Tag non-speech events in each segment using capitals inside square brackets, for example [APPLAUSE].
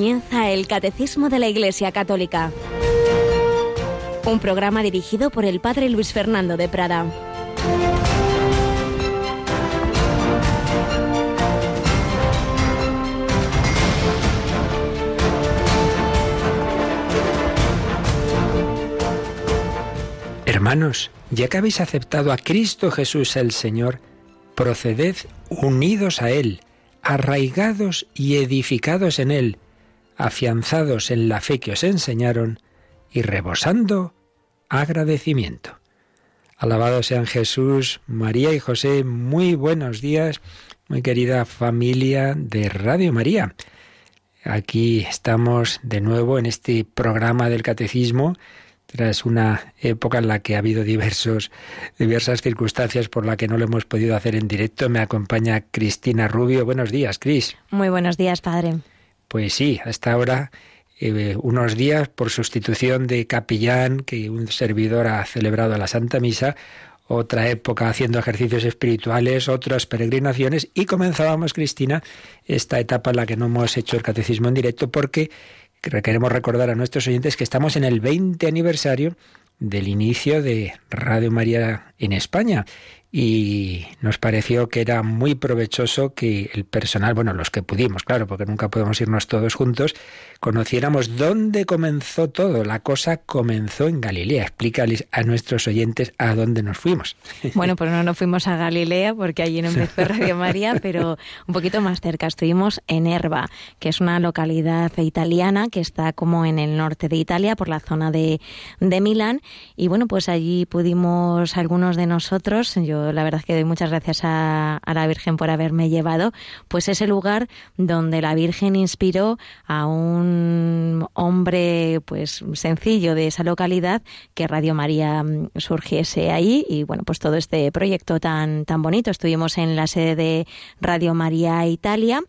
comienza el Catecismo de la Iglesia Católica, un programa dirigido por el Padre Luis Fernando de Prada. Hermanos, ya que habéis aceptado a Cristo Jesús el Señor, proceded unidos a Él, arraigados y edificados en Él, afianzados en la fe que os enseñaron y rebosando agradecimiento. Alabado sean Jesús, María y José, muy buenos días, muy querida familia de Radio María. Aquí estamos de nuevo en este programa del Catecismo tras una época en la que ha habido diversos, diversas circunstancias por la que no lo hemos podido hacer en directo. Me acompaña Cristina Rubio. Buenos días, Cris. Muy buenos días, padre. Pues sí, hasta ahora eh, unos días por sustitución de capellán que un servidor ha celebrado la Santa Misa, otra época haciendo ejercicios espirituales, otras peregrinaciones y comenzábamos, Cristina, esta etapa en la que no hemos hecho el catecismo en directo porque queremos recordar a nuestros oyentes que estamos en el 20 aniversario del inicio de Radio María en España y nos pareció que era muy provechoso que el personal, bueno, los que pudimos, claro, porque nunca podemos irnos todos juntos, conociéramos dónde comenzó todo. La cosa comenzó en Galilea. Explícales a nuestros oyentes a dónde nos fuimos. [LAUGHS] Bueno, pues no nos fuimos a Galilea porque allí no empezó Radio María, [LAUGHS] pero un poquito más cerca. Estuvimos en Erba, que es una localidad italiana que está como en el norte de Italia, por la zona de, de Milán. Y bueno, pues allí pudimos algunos de nosotros, yo la verdad que doy muchas gracias a, la Virgen por haberme llevado, pues ese lugar donde la Virgen inspiró a un hombre pues sencillo de esa localidad que Radio María mm, surgiese ahí y bueno, pues todo este proyecto tan tan bonito. Estuvimos en la sede de Radio María Italia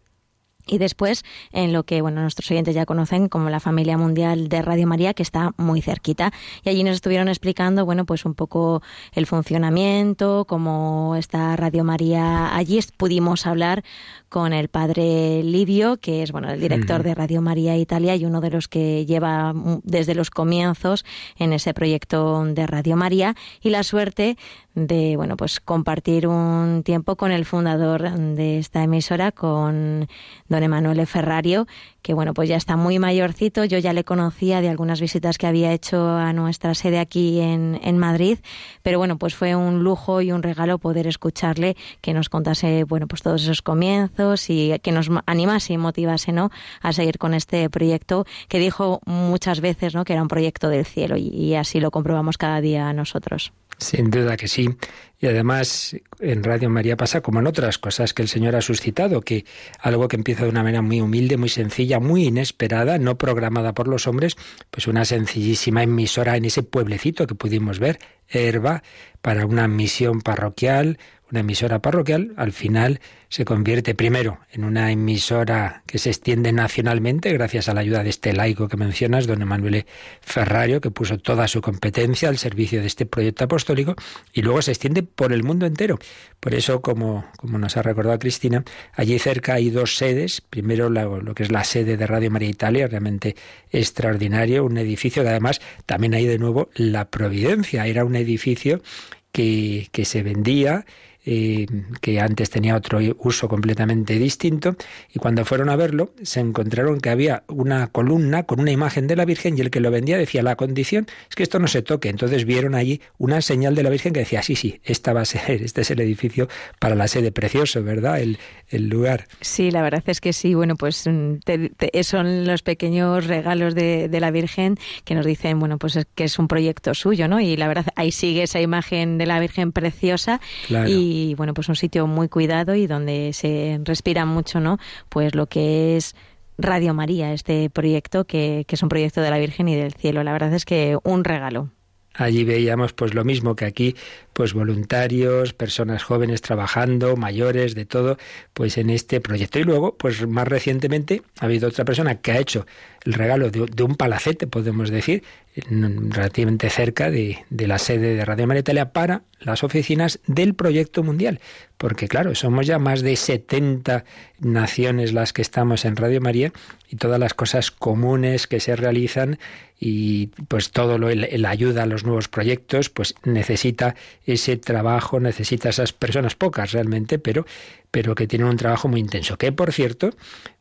y después en lo que bueno nuestros oyentes ya conocen como la familia mundial de Radio María que está muy cerquita. Y allí nos estuvieron explicando bueno pues un poco el funcionamiento cómo está Radio María allí pudimos hablar con el padre Livio que es bueno el director de Radio María Italia y uno de los que lleva desde los comienzos en ese proyecto de Radio María. Y la suerte de bueno pues compartir un tiempo con el fundador de esta emisora con don Emanuele Ferrario que bueno pues ya está muy mayorcito. Yo ya le conocía de algunas visitas que había hecho a nuestra sede aquí en, Madrid. Pero bueno pues fue un lujo y un regalo poder escucharle que nos contase bueno pues todos esos comienzos y que nos animase y motivase no a seguir con este proyecto que dijo muchas veces no que era un proyecto del cielo y así lo comprobamos cada día nosotros. Sin duda que sí. Y además en Radio María pasa como en otras cosas que el Señor ha suscitado, que algo que empieza de una manera muy humilde, muy sencilla, muy inesperada, no programada por los hombres, pues una sencillísima emisora en ese pueblecito que pudimos ver, Herba, para una misión parroquial, una emisora parroquial, al final se convierte primero en una emisora que se extiende nacionalmente gracias a la ayuda de este laico que mencionas, don Emanuele Ferrario, que puso toda su competencia al servicio de este proyecto apostólico y luego se extiende por el mundo entero. Por eso, como, como nos ha recordado Cristina, allí cerca hay dos sedes. Primero lo que es la sede de Radio María Italia, realmente extraordinario, un edificio que además también hay de nuevo la Providencia. Era un edificio que, que se vendía eh, que antes tenía otro uso completamente distinto, y cuando fueron a verlo se encontraron que había una columna con una imagen de la Virgen y el que lo vendía decía, la condición es que esto no se toque. Entonces vieron allí una señal de la Virgen que decía, sí, sí, esta va a ser, [LAUGHS] este es el edificio para la sede precioso, ¿verdad? El, el lugar. Sí, la verdad es que sí. Bueno, pues mm, son los pequeños regalos de, de, la Virgen que nos dicen, bueno, pues es que es un proyecto suyo, ¿no? Y la verdad, ahí sigue esa imagen de la Virgen preciosa y y bueno, pues un sitio muy cuidado y donde se respira mucho, ¿no? Pues lo que es Radio María, este proyecto que, que es un proyecto de la Virgen y del cielo. La verdad es que un regalo. Allí veíamos pues lo mismo que aquí, pues voluntarios, personas jóvenes trabajando, mayores, de todo, pues en este proyecto. Y luego, pues más recientemente ha habido otra persona que ha hecho el regalo de, un palacete, podemos decir, relativamente cerca de, de, la sede de Radio María Italia para las oficinas del proyecto mundial. Porque claro, somos ya más de 70 naciones las que estamos en Radio María y todas las cosas comunes que se realizan y pues todo lo el, ayuda a los nuevos proyectos pues necesita ese trabajo necesita esas personas pocas realmente pero pero que tienen un trabajo muy intenso que por cierto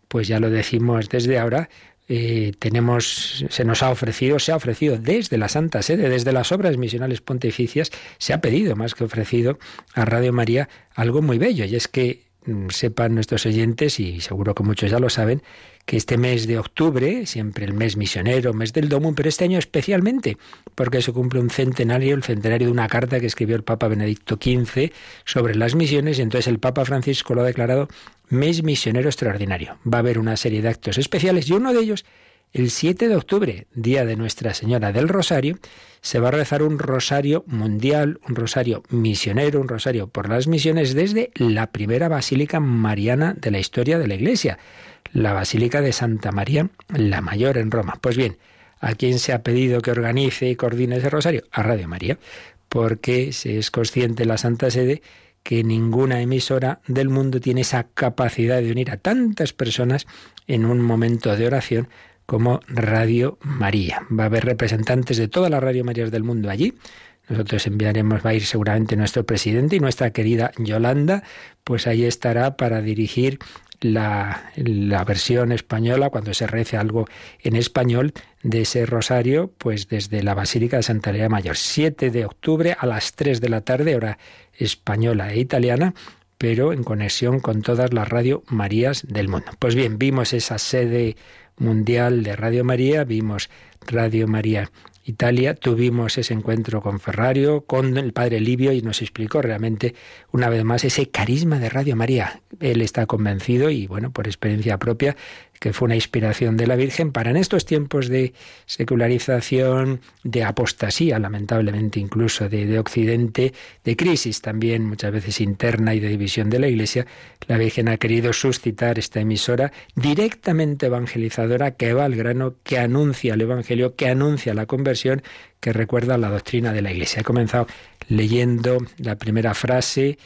pues ya lo decimos desde ahora eh, tenemos, se nos ha ofrecido, se ha ofrecido desde la Santa Sede, desde las obras misionales pontificias, se ha pedido más que ofrecido a Radio María algo muy bello, y es que mm, sepan nuestros oyentes, y seguro que muchos ya lo saben, que este mes de octubre, siempre el mes misionero, mes del Domo, pero este año especialmente, porque se cumple un centenario, el centenario de una carta que escribió el Papa Benedicto XV sobre las misiones, y entonces el Papa Francisco lo ha declarado mes misionero extraordinario. Va a haber una serie de actos especiales y uno de ellos, el 7 de octubre, día de Nuestra Señora del Rosario, se va a rezar un rosario mundial, un rosario misionero, un rosario por las misiones desde la primera basílica mariana de la historia de la Iglesia la Basílica de Santa María la Mayor en Roma. Pues bien, ¿a quién se ha pedido que organice y coordine ese rosario? A Radio María, porque se es consciente la Santa Sede que ninguna emisora del mundo tiene esa capacidad de unir a tantas personas en un momento de oración como Radio María. Va a haber representantes de todas las Radio Marías del mundo allí. Nosotros enviaremos, va a ir seguramente nuestro presidente y nuestra querida Yolanda, pues ahí estará para dirigir la, la, versión española, cuando se rece algo en español de ese rosario, pues desde la Basílica de Santa María Mayor, 7 de octubre a las 3 de la tarde, hora española e italiana, pero en conexión con todas las Radio Marías del mundo. Pues bien, vimos esa sede mundial de Radio María, vimos Radio María Italia, tuvimos ese encuentro con Ferrario, con el padre Livio y nos explicó realmente una vez más ese carisma de Radio María. Él está convencido y bueno, por experiencia propia, que fue una inspiración de la Virgen para en estos tiempos de secularización, de apostasía, lamentablemente incluso de, de, Occidente, de crisis también muchas veces interna y de división de la Iglesia, la Virgen ha querido suscitar esta emisora directamente evangelizadora que va al grano, que anuncia el Evangelio, que anuncia la conversión, que recuerda la doctrina de la Iglesia. He comenzado leyendo la primera frase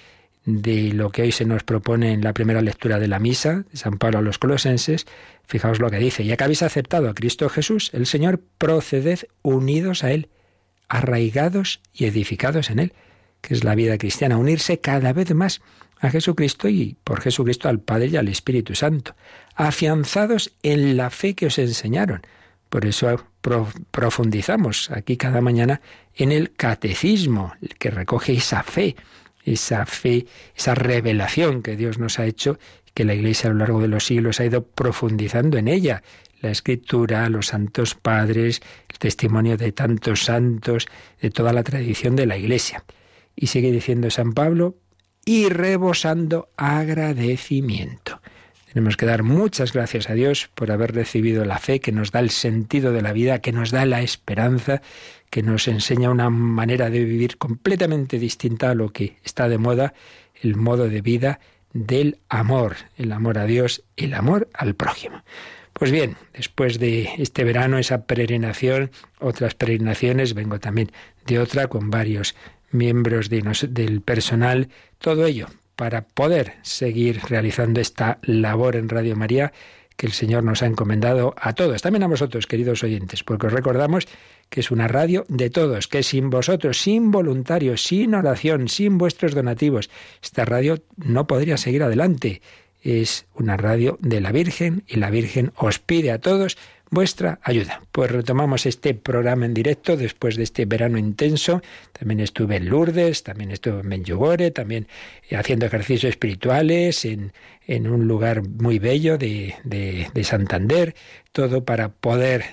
de lo que hoy se nos propone en la primera lectura de la misa de San Pablo a los colosenses, fijaos lo que dice, ya que habéis aceptado a Cristo Jesús, el Señor, proceded unidos a Él, arraigados y edificados en Él, que es la vida cristiana, unirse cada vez más a Jesucristo y por Jesucristo al Padre y al Espíritu Santo, afianzados en la fe que os enseñaron. Por eso profundizamos aquí cada mañana en el catecismo, que recoge esa fe esa fe, esa revelación que Dios nos ha hecho, que la Iglesia a lo largo de los siglos ha ido profundizando en ella. La escritura, los santos padres, el testimonio de tantos santos, de toda la tradición de la Iglesia. Y sigue diciendo San Pablo, y rebosando agradecimiento. Tenemos que dar muchas gracias a Dios por haber recibido la fe que nos da el sentido de la vida, que nos da la esperanza, que nos enseña una manera de vivir completamente distinta a lo que está de moda, el modo de vida del amor, el amor a Dios, el amor al prójimo. Pues bien, después de este verano, esa peregrinación, otras peregrinaciones, vengo también de otra con varios miembros de del personal, todo ello para poder seguir realizando esta labor en Radio María que el Señor nos ha encomendado a todos, también a vosotros, queridos oyentes, porque os recordamos que es una radio de todos, que sin vosotros, sin voluntarios, sin oración, sin vuestros donativos, esta radio no podría seguir adelante. Es una radio de la Virgen y la Virgen os pide a todos vuestra ayuda. Pues retomamos este programa en directo después de este verano intenso. También estuve en Lourdes, también estuve en Benjugore, también haciendo ejercicios espirituales en, en un lugar muy bello de, de, de Santander, todo para poder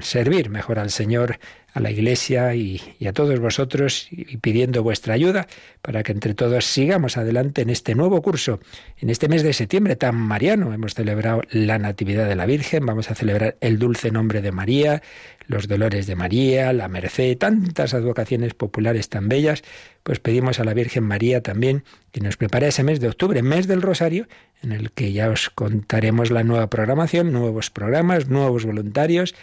servir mejor al Señor a la Iglesia y, a todos vosotros y pidiendo vuestra ayuda para que entre todos sigamos adelante en este nuevo curso. En este mes de septiembre tan mariano hemos celebrado la Natividad de la Virgen, vamos a celebrar el dulce nombre de María, los dolores de María, la merced, tantas advocaciones populares tan bellas, pues pedimos a la Virgen María también que nos prepare ese mes de octubre, mes del Rosario, en el que ya os contaremos la nueva programación, nuevos programas, nuevos voluntarios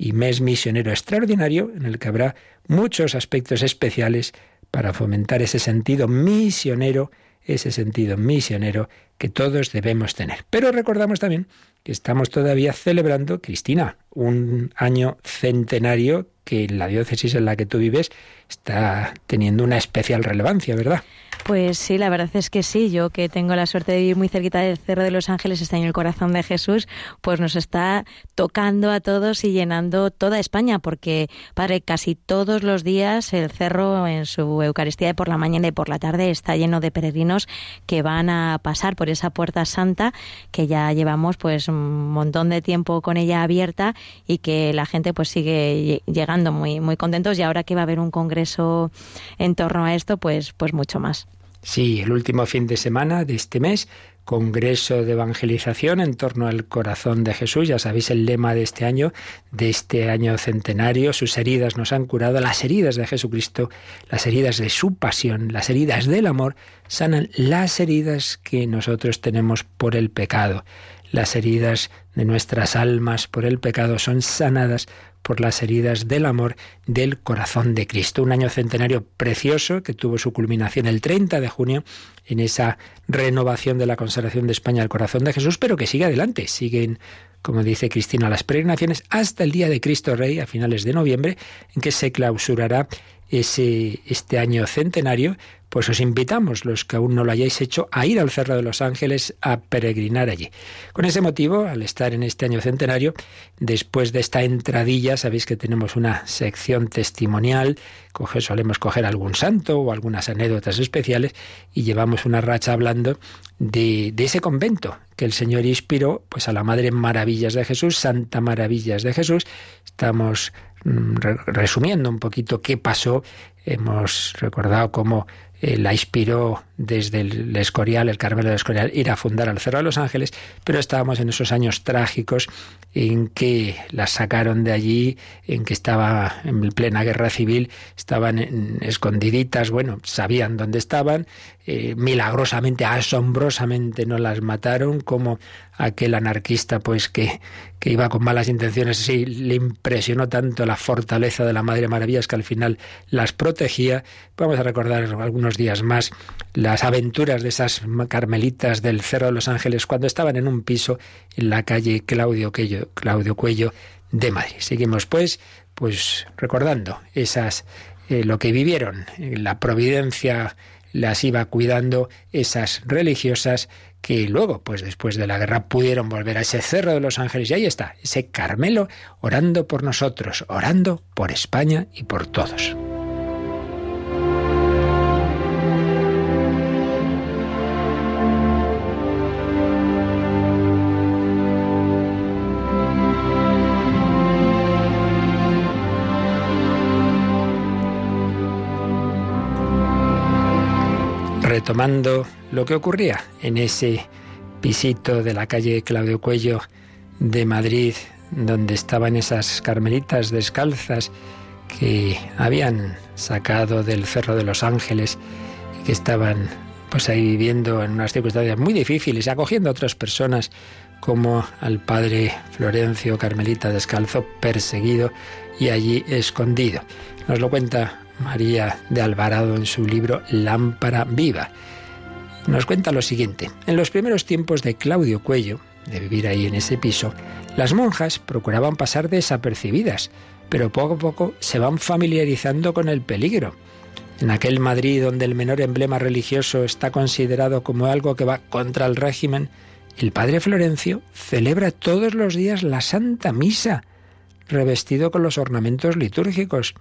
y mes misionero extraordinario en el que habrá muchos aspectos especiales para fomentar ese sentido misionero, ese sentido misionero que todos debemos tener. Pero recordamos también que estamos todavía celebrando, Cristina, un año centenario que la diócesis en la que tú vives está teniendo una especial relevancia, ¿verdad? Pues sí, la verdad es que sí. Yo que tengo la suerte de vivir muy cerquita del Cerro de los Ángeles, está en el corazón de Jesús, pues nos está tocando a todos y llenando toda España, porque, Padre, casi todos los días el Cerro en su Eucaristía de por la mañana y por la tarde está lleno de peregrinos que van a pasar por esa puerta santa que ya llevamos pues un montón de tiempo con ella abierta y que la gente pues sigue llegando muy, muy contentos y ahora que va a haber un congreso en torno a esto, pues, pues mucho más. Sí, el último fin de semana de este mes, Congreso de Evangelización en torno al corazón de Jesús. Ya sabéis el lema de este año, de este año centenario. Sus heridas nos han curado. Las heridas de Jesucristo, las heridas de su pasión, las heridas del amor, sanan las heridas que nosotros tenemos por el pecado. Las heridas de nuestras almas por el pecado son sanadas por las heridas del amor del corazón de Cristo. Un año centenario precioso que tuvo su culminación el 30 de junio en esa renovación de la consagración de España al corazón de Jesús, pero que sigue adelante. Siguen, como dice Cristina, las peregrinaciones hasta el día de Cristo Rey a finales de noviembre, en que se clausurará ese, este año centenario pues os invitamos, los que aún no lo hayáis hecho, a ir al Cerro de los Ángeles a peregrinar allí. Con ese motivo, al estar en este año centenario, después de esta entradilla, sabéis que tenemos una sección testimonial, coge, solemos coger algún santo o algunas anécdotas especiales y llevamos una racha hablando de, de ese convento que el Señor inspiró pues a la Madre Maravillas de Jesús, Santa Maravillas de Jesús. Estamos resumiendo un poquito qué pasó. Hemos recordado cómo eh, la inspiró desde el Escorial, el Carmelo de Escorial, ir a fundar al Cerro de los Ángeles, pero estábamos en esos años trágicos en que las sacaron de allí, en que estaba en plena guerra civil, estaban escondiditas, bueno, sabían dónde estaban, eh, milagrosamente, asombrosamente no las mataron, como aquel anarquista pues que, que iba con malas intenciones, sí, le impresionó tanto la fortaleza de la Madre Maravillas que al final las protegía. Vamos a recordar algunos días más las aventuras de esas carmelitas del Cerro de los Ángeles cuando estaban en un piso en la calle Claudio Cuello, Claudio Cuello de Madrid. Seguimos pues, pues recordando esas eh, lo que vivieron, la providencia las iba cuidando esas religiosas que luego, pues después de la guerra, pudieron volver a ese cerro de los ángeles y ahí está, ese Carmelo orando por nosotros, orando por España y por todos. Retomando lo que ocurría en ese pisito de la calle Claudio Cuello de Madrid, donde estaban esas carmelitas descalzas que habían sacado del Cerro de los Ángeles y que estaban pues ahí viviendo en unas circunstancias muy difíciles, acogiendo a otras personas como al padre Florencio Carmelita descalzo, perseguido y allí escondido. Nos lo cuenta María de Alvarado en su libro Lámpara Viva. Nos cuenta lo siguiente. En los primeros tiempos de Claudio Cuello, de vivir ahí en ese piso, las monjas procuraban pasar desapercibidas, pero poco a poco se van familiarizando con el peligro. En aquel Madrid donde el menor emblema religioso está considerado como algo que va contra el régimen, el padre Florencio celebra todos los días la Santa Misa, revestido con los ornamentos litúrgicos.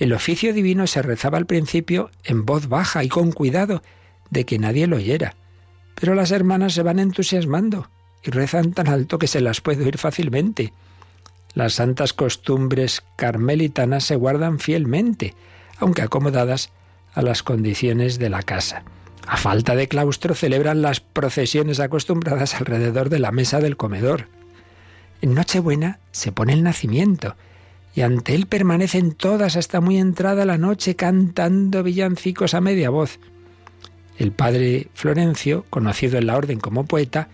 El oficio divino se rezaba al principio en voz baja y con cuidado de que nadie lo oyera. Pero las hermanas se van entusiasmando y rezan tan alto que se las puede oír fácilmente. las santas costumbres carmelitanas se guardan fielmente, aunque acomodadas a las condiciones de la casa. A falta de claustro celebran las procesiones acostumbradas alrededor de la mesa del comedor. En Nochebuena se pone el nacimiento y ante él permanecen todas hasta muy entrada la noche cantando villancicos a media voz. El padre Florencio, conocido en la orden como poeta,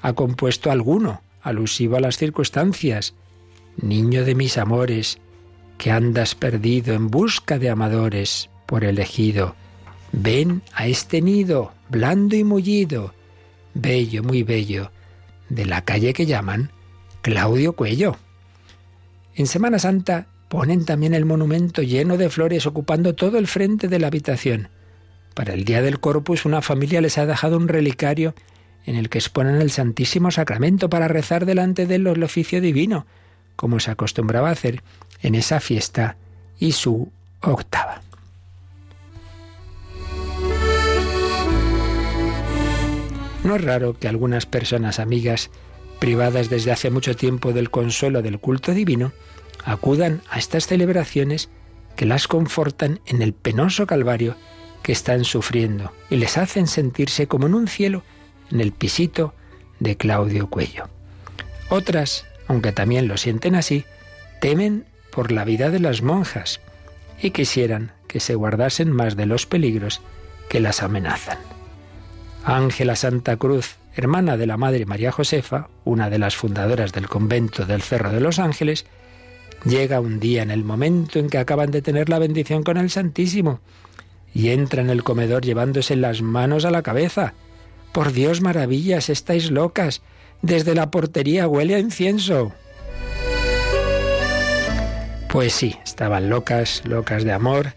ha compuesto alguno alusivo a las circunstancias. Niño de mis amores, que andas perdido en busca de amadores por elegido, ven a este nido, blando y mullido, bello, muy bello, de la calle que llaman Claudio Cuello. En Semana Santa ponen también el monumento lleno de flores ocupando todo el frente de la habitación. Para el día del Corpus una familia les ha dejado un relicario en el que exponen el Santísimo Sacramento para rezar delante de él el oficio divino, como se acostumbraba a hacer en esa fiesta y su octava. No es raro que algunas personas amigas privadas desde hace mucho tiempo del consuelo del culto divino, acudan a estas celebraciones que las confortan en el penoso calvario que están sufriendo y les hacen sentirse como en un cielo en el pisito de Claudio Cuello. Otras, aunque también lo sienten así, temen por la vida de las monjas y quisieran que se guardasen más de los peligros que las amenazan. Ángela Santa Cruz hermana de la Madre María Josefa, una de las fundadoras del convento del Cerro de los Ángeles, llega un día en el momento en que acaban de tener la bendición con el Santísimo y entra en el comedor llevándose las manos a la cabeza. Por Dios, maravillas, estáis locas. Desde la portería huele a incienso. Pues sí, estaban locas, locas de amor,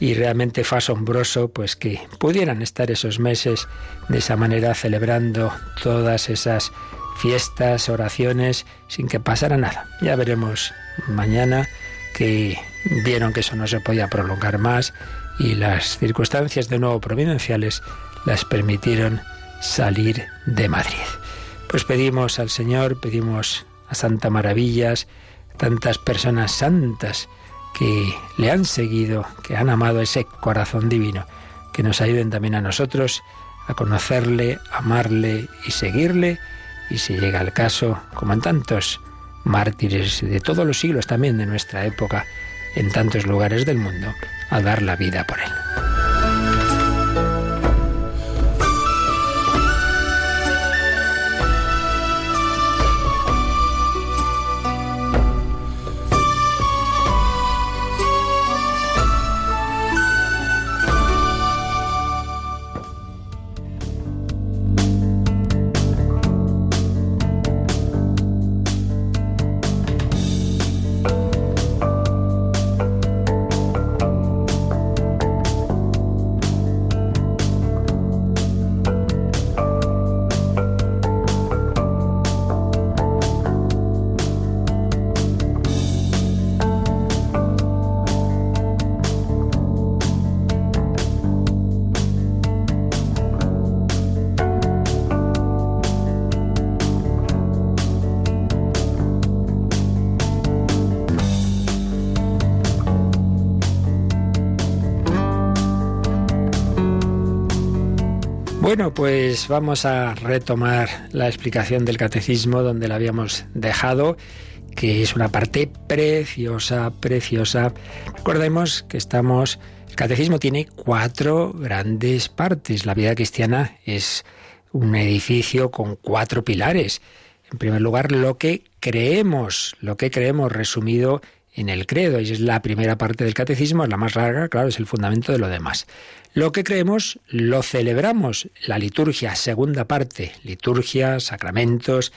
y realmente fue asombroso pues que pudieran estar esos meses de esa manera celebrando todas esas fiestas, oraciones sin que pasara nada. Ya veremos mañana que vieron que eso no se podía prolongar más y las circunstancias de nuevo providenciales las permitieron salir de Madrid. Pues pedimos al Señor, pedimos a Santa Maravillas, tantas personas santas, que le han seguido, que han amado ese corazón divino, que nos ayuden también a nosotros a conocerle, amarle y seguirle, y si llega el caso, como en tantos mártires de todos los siglos también de nuestra época, en tantos lugares del mundo, a dar la vida por él. Bueno, pues vamos a retomar la explicación del catecismo donde la habíamos dejado, que es una parte preciosa, preciosa. Recordemos que estamos, el catecismo tiene cuatro grandes partes. La vida cristiana es un edificio con cuatro pilares. En primer lugar, lo que creemos, lo que creemos resumido en el credo, y es la primera parte del catecismo, es la más larga, claro, es el fundamento de lo demás. Lo que creemos lo celebramos. La liturgia, segunda parte, liturgia, sacramentos,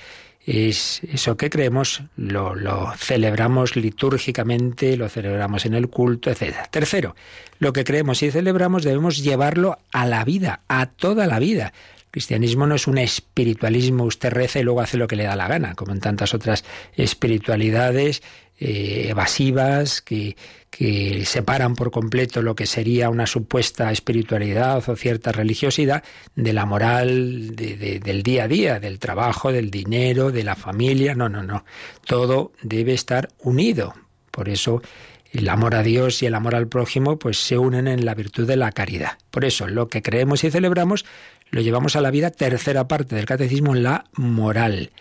es eso que creemos, lo, lo, celebramos litúrgicamente, lo celebramos en el culto, etc. Tercero, lo que creemos y celebramos debemos llevarlo a la vida, a toda la vida. Cristianismo no es un espiritualismo, usted reza y luego hace lo que le da la gana, como en tantas otras espiritualidades eh, evasivas, que, que separan por completo lo que sería una supuesta espiritualidad o cierta religiosidad de la moral del día a día, del trabajo, del dinero, de la familia. No, no, no. Todo debe estar unido. Por eso el amor a Dios y el amor al prójimo pues se unen en la virtud de la caridad. Por eso lo que creemos y celebramos lo llevamos a la vida, tercera parte del catecismo, la moral.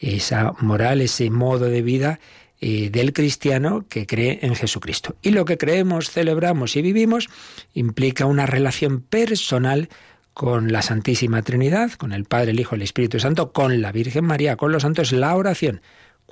Esa moral, ese modo de vida eh, del cristiano que cree en Jesucristo. Y lo que creemos, celebramos y vivimos implica una relación personal con la Santísima Trinidad, con el Padre, el Hijo, el Espíritu Santo, con la Virgen María, con los santos, la oración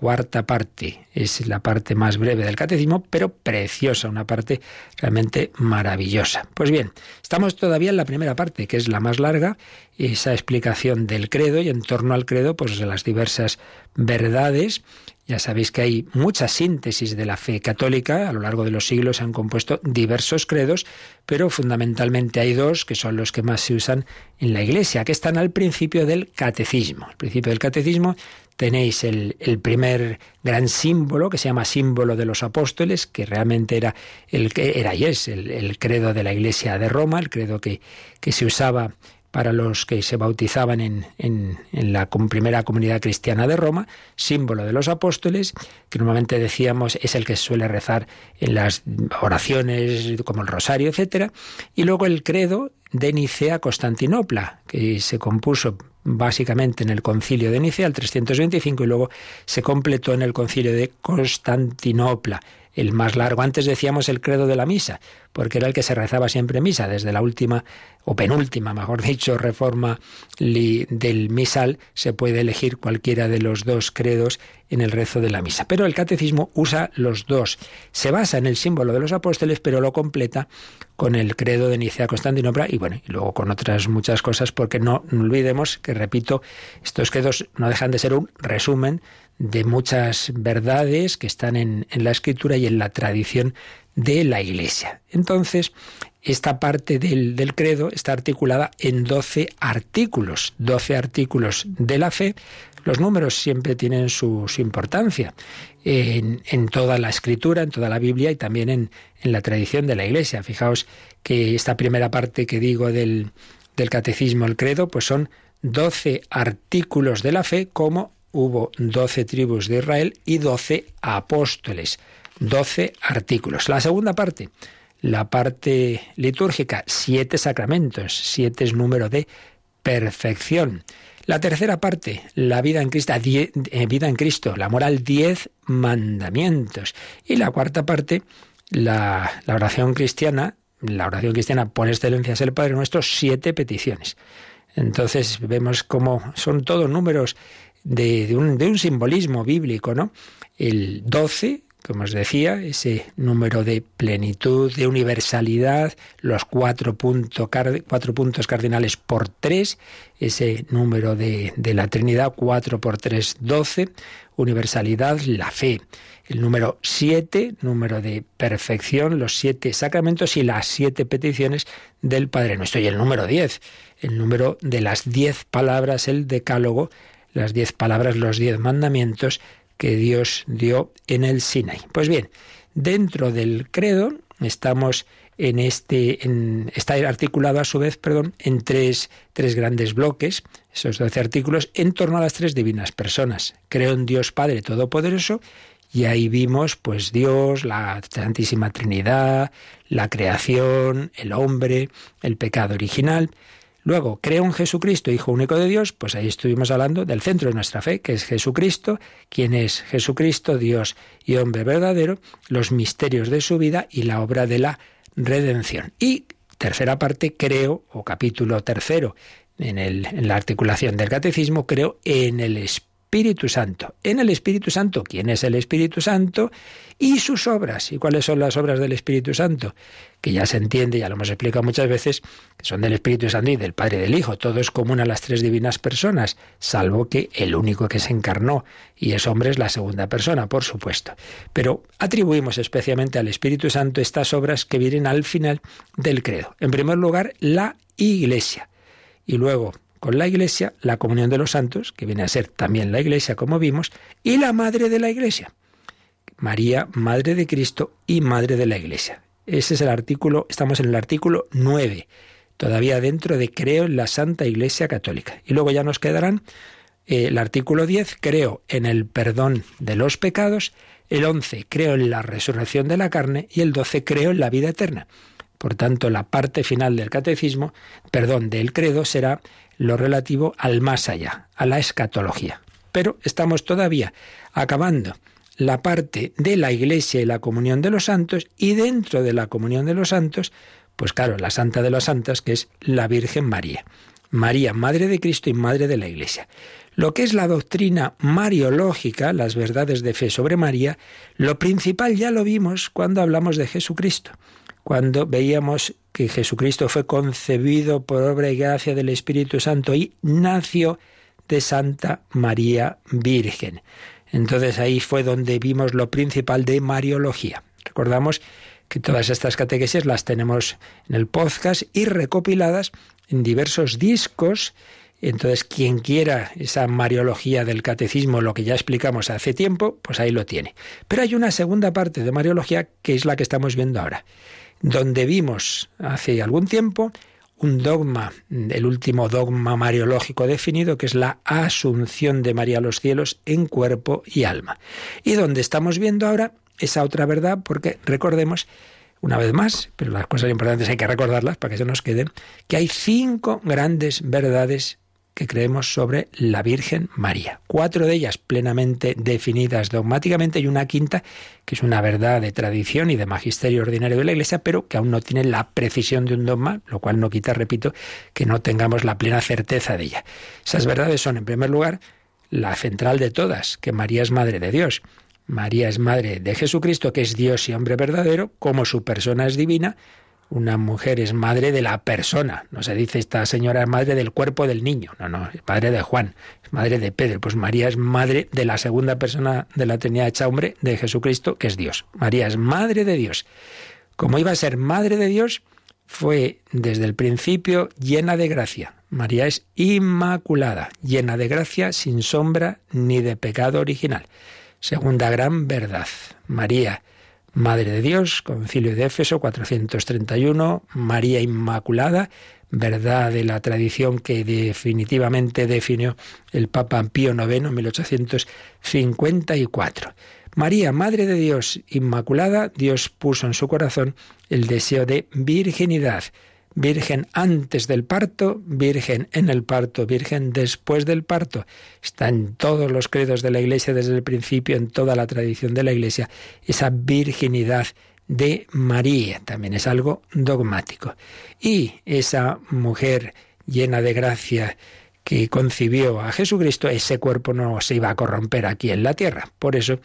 cuarta parte. Es la parte más breve del catecismo, pero preciosa, una parte realmente maravillosa. Pues bien, estamos todavía en la primera parte, que es la más larga, esa explicación del credo y en torno al credo, pues de las diversas verdades. Ya sabéis que hay mucha síntesis de la fe católica. A lo largo de los siglos se han compuesto diversos credos, pero fundamentalmente hay dos que son los que más se usan en la Iglesia, que están al principio del catecismo. El principio del catecismo tenéis el, primer gran símbolo que se llama símbolo de los apóstoles, que realmente era el que era y es el, credo de la Iglesia de Roma, el credo que, que se usaba para los que se bautizaban en, en, la primera comunidad cristiana de Roma, símbolo de los apóstoles, que normalmente decíamos es el que suele rezar en las oraciones como el rosario, etcétera, y luego el credo de Nicea Constantinopla, que se compuso básicamente en el concilio de Nicea, el 325, y luego se completó en el concilio de Constantinopla, el más largo. Antes decíamos el credo de la misa, porque era el que se rezaba siempre misa, desde la última o penúltima, mejor dicho, reforma del misal, se puede elegir cualquiera de los dos credos en el rezo de la misa. Pero el catecismo usa los dos. Se basa en el símbolo de los apóstoles, pero lo completa con el credo de Nicea Constantinopla y bueno, y luego con otras muchas cosas, porque no olvidemos que, repito, estos credos no dejan de ser un resumen de muchas verdades que están en, la escritura y en la tradición de la Iglesia. Entonces, esta parte del, del, credo está articulada en 12 artículos, 12 artículos de la fe. Los números siempre tienen su, importancia en, en, toda la escritura, en toda la Biblia y también en, en, la tradición de la Iglesia. Fijaos que esta primera parte que digo del, del catecismo, el credo, pues son 12 artículos de la fe como hubo doce tribus de Israel y doce apóstoles, doce artículos. La segunda parte, la parte litúrgica, siete sacramentos, siete es número de perfección. La tercera parte, la vida en Cristo, eh, vida en Cristo, la moral, diez mandamientos. Y la cuarta parte, la, la oración cristiana, la oración cristiana por excelencia es el Padre Nuestro, siete peticiones. Entonces vemos cómo son todos números de, un, de un simbolismo bíblico, ¿no? El 12, como os decía, ese número de plenitud, de universalidad, los cuatro, cuatro puntos cardinales por tres, ese número de, de, la Trinidad, cuatro por tres, doce, universalidad, la fe. El número siete, número de perfección, los siete sacramentos y las siete peticiones del Padre Nuestro. Y el número diez, el número de las diez palabras, el decálogo, las diez palabras, los diez mandamientos que Dios dio en el Sinai. Pues bien, dentro del credo estamos en este, en, está articulado a su vez, perdón, en tres, tres grandes bloques, esos doce artículos, en torno a las tres divinas personas. Creo en Dios Padre Todopoderoso, y ahí vimos, pues, Dios, la Santísima Trinidad, la creación, el hombre, el pecado original. Luego, creo en Jesucristo, Hijo único de Dios, pues ahí estuvimos hablando del centro de nuestra fe, que es Jesucristo, quien es Jesucristo, Dios y hombre verdadero, los misterios de su vida y la obra de la redención. Y tercera parte, creo, o capítulo tercero, en, el, en la articulación del catecismo, creo en el Espíritu Espíritu Santo. En el Espíritu Santo, ¿quién es el Espíritu Santo? Y sus obras. ¿Y cuáles son las obras del Espíritu Santo? Que ya se entiende, ya lo hemos explicado muchas veces, que son del Espíritu Santo y del Padre y del Hijo. Todo es común a las tres divinas personas, salvo que el único que se encarnó y es hombre es la segunda persona, por supuesto. Pero atribuimos especialmente al Espíritu Santo estas obras que vienen al final del credo. En primer lugar, la Iglesia. Y luego, con la Iglesia, la comunión de los santos, que viene a ser también la Iglesia, como vimos, y la madre de la Iglesia. María, Madre de Cristo y Madre de la Iglesia. Ese es el artículo, estamos en el artículo 9, todavía dentro de creo en la Santa Iglesia Católica. Y luego ya nos quedarán eh, el artículo 10, creo en el perdón de los pecados, el 11, creo en la resurrección de la carne y el 12, creo en la vida eterna. Por tanto, la parte final del catecismo, perdón, del credo será lo relativo al más allá, a la escatología. Pero estamos todavía acabando la parte de la Iglesia y la comunión de los santos y dentro de la comunión de los santos, pues claro, la Santa de las Santas, que es la Virgen María. María, Madre de Cristo y Madre de la Iglesia. Lo que es la doctrina mariológica, las verdades de fe sobre María, lo principal ya lo vimos cuando hablamos de Jesucristo cuando veíamos que Jesucristo fue concebido por obra y gracia del Espíritu Santo y nació de Santa María Virgen. Entonces ahí fue donde vimos lo principal de Mariología. Recordamos que todas estas catequesis las tenemos en el podcast y recopiladas en diversos discos. Entonces, quien quiera esa Mariología del Catecismo, lo que ya explicamos hace tiempo, pues ahí lo tiene. Pero hay una segunda parte de Mariología que es la que estamos viendo ahora donde vimos hace algún tiempo un dogma, el último dogma mariológico definido, que es la asunción de María a los cielos en cuerpo y alma. Y donde estamos viendo ahora esa otra verdad, porque recordemos, una vez más, pero las cosas importantes hay que recordarlas para que se nos queden, que hay cinco grandes verdades que creemos sobre la Virgen María. Cuatro de ellas plenamente definidas dogmáticamente y una quinta que es una verdad de tradición y de magisterio ordinario de la Iglesia, pero que aún no tiene la precisión de un dogma, lo cual no quita, repito, que no tengamos la plena certeza de ella. Esas verdades son, en primer lugar, la central de todas, que María es Madre de Dios. María es Madre de Jesucristo, que es Dios y hombre verdadero, como su persona es divina, una mujer es madre de la persona. No se dice esta señora es madre del cuerpo del niño. No, no, es madre de Juan, es madre de Pedro. Pues María es madre de la segunda persona de la Trinidad hecha hombre, de Jesucristo, que es Dios. María es madre de Dios. Como iba a ser madre de Dios, fue desde el principio llena de gracia. María es inmaculada, llena de gracia, sin sombra ni de pecado original. Segunda gran verdad. María Madre de Dios, Concilio de Éfeso 431, María Inmaculada, verdad de la tradición que definitivamente definió el Papa Pío IX en 1854. María, Madre de Dios Inmaculada, Dios puso en su corazón el deseo de virginidad Virgen antes del parto, Virgen en el parto, Virgen después del parto. Está en todos los credos de la Iglesia desde el principio, en toda la tradición de la Iglesia, esa virginidad de María. También es algo dogmático. Y esa mujer llena de gracia que concibió a Jesucristo, ese cuerpo no se iba a corromper aquí en la tierra. Por eso,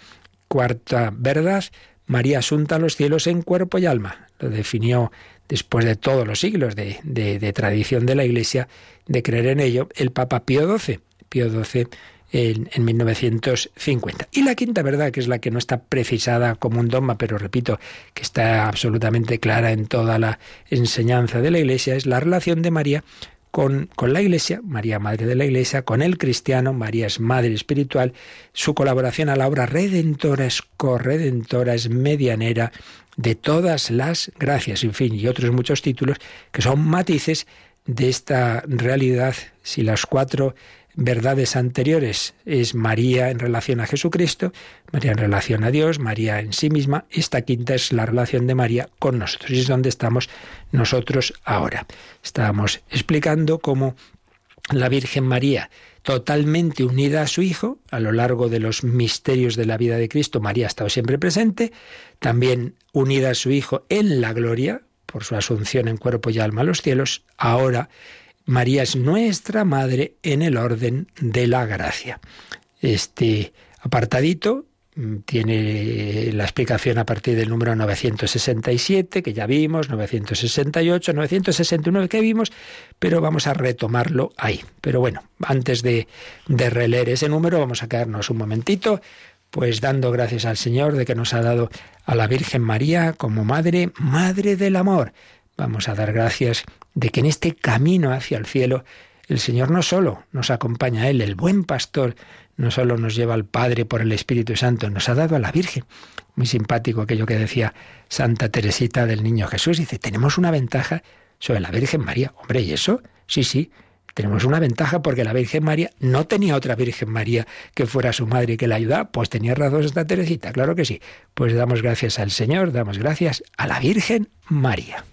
cuarta verdad, María asunta a los cielos en cuerpo y alma. Lo definió después de todos los siglos de, tradición de la Iglesia, de creer en ello, el Papa Pío XII. Pío XII en, en, 1950. Y la quinta verdad, que es la que no está precisada como un dogma, pero repito, que está absolutamente clara en toda la enseñanza de la Iglesia, es la relación de María con, con, la Iglesia, María Madre de la Iglesia, con el cristiano, María es Madre espiritual, su colaboración a la obra redentora es corredentora, es medianera, de todas las gracias, en fin, y otros muchos títulos que son matices de esta realidad. Si las cuatro verdades anteriores es María en relación a Jesucristo, María en relación a Dios, María en sí misma, esta quinta es la relación de María con nosotros, y es donde estamos nosotros ahora. Estábamos explicando cómo la Virgen María totalmente unida a su Hijo, a lo largo de los misterios de la vida de Cristo, María ha estado siempre presente, también unida a su Hijo en la gloria, por su asunción en cuerpo y alma a los cielos, ahora María es nuestra Madre en el orden de la gracia. Este apartadito tiene la explicación a partir del número 967, que ya vimos, 968, 969 que vimos, pero vamos a retomarlo ahí. Pero bueno, antes de, de releer ese número, vamos a quedarnos un momentito, pues dando gracias al Señor de que nos ha dado a la Virgen María como Madre, Madre del Amor. Vamos a dar gracias de que en este camino hacia el cielo el Señor no solo nos acompaña a Él, el buen pastor, no solo nos lleva al Padre por el Espíritu Santo, nos ha dado a la Virgen. Muy simpático aquello que decía Santa Teresita del Niño Jesús. Dice, tenemos una ventaja sobre la Virgen María. Hombre, ¿y eso? Sí, sí, tenemos una ventaja porque la Virgen María no tenía otra Virgen María que fuera su madre y que la ayudara. Pues tenía razón esta Teresita, claro que sí. Pues damos gracias al Señor, damos gracias a la Virgen María.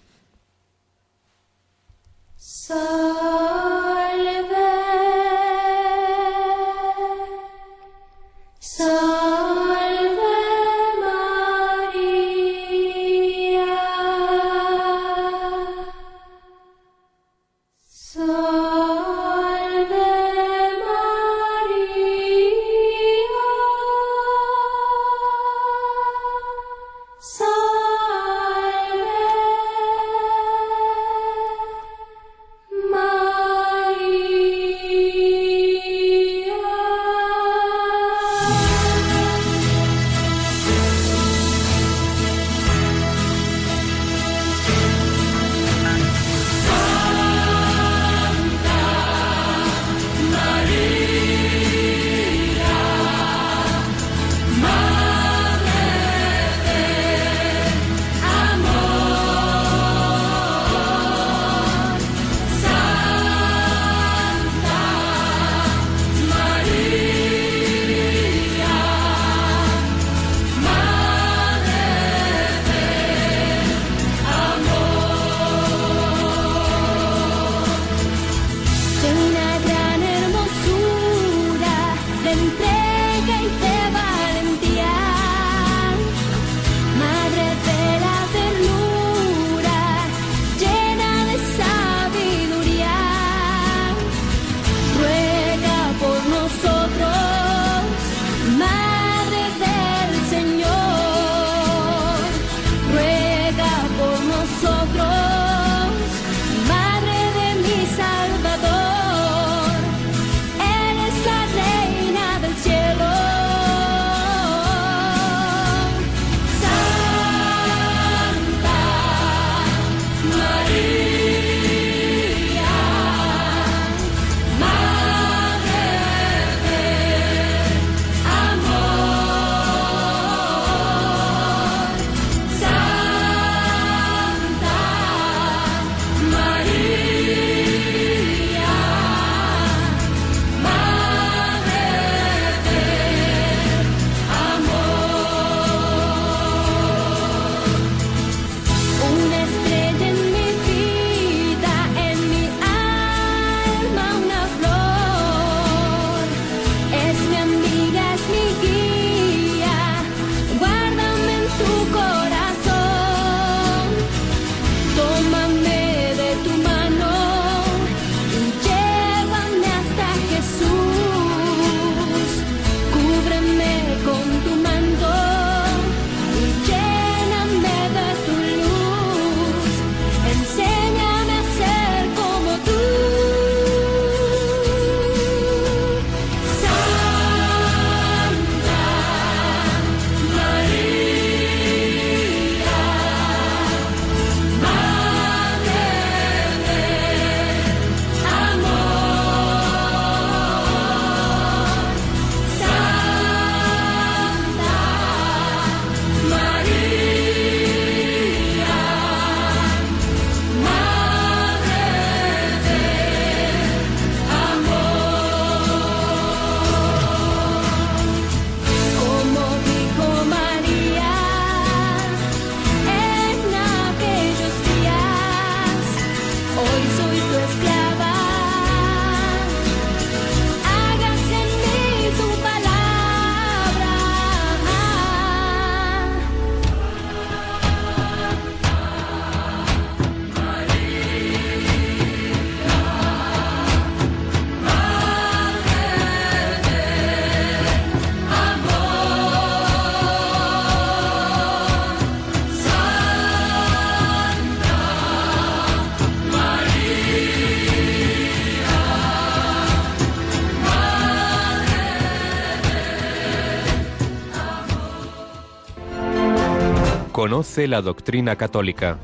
Conoce la doctrina católica.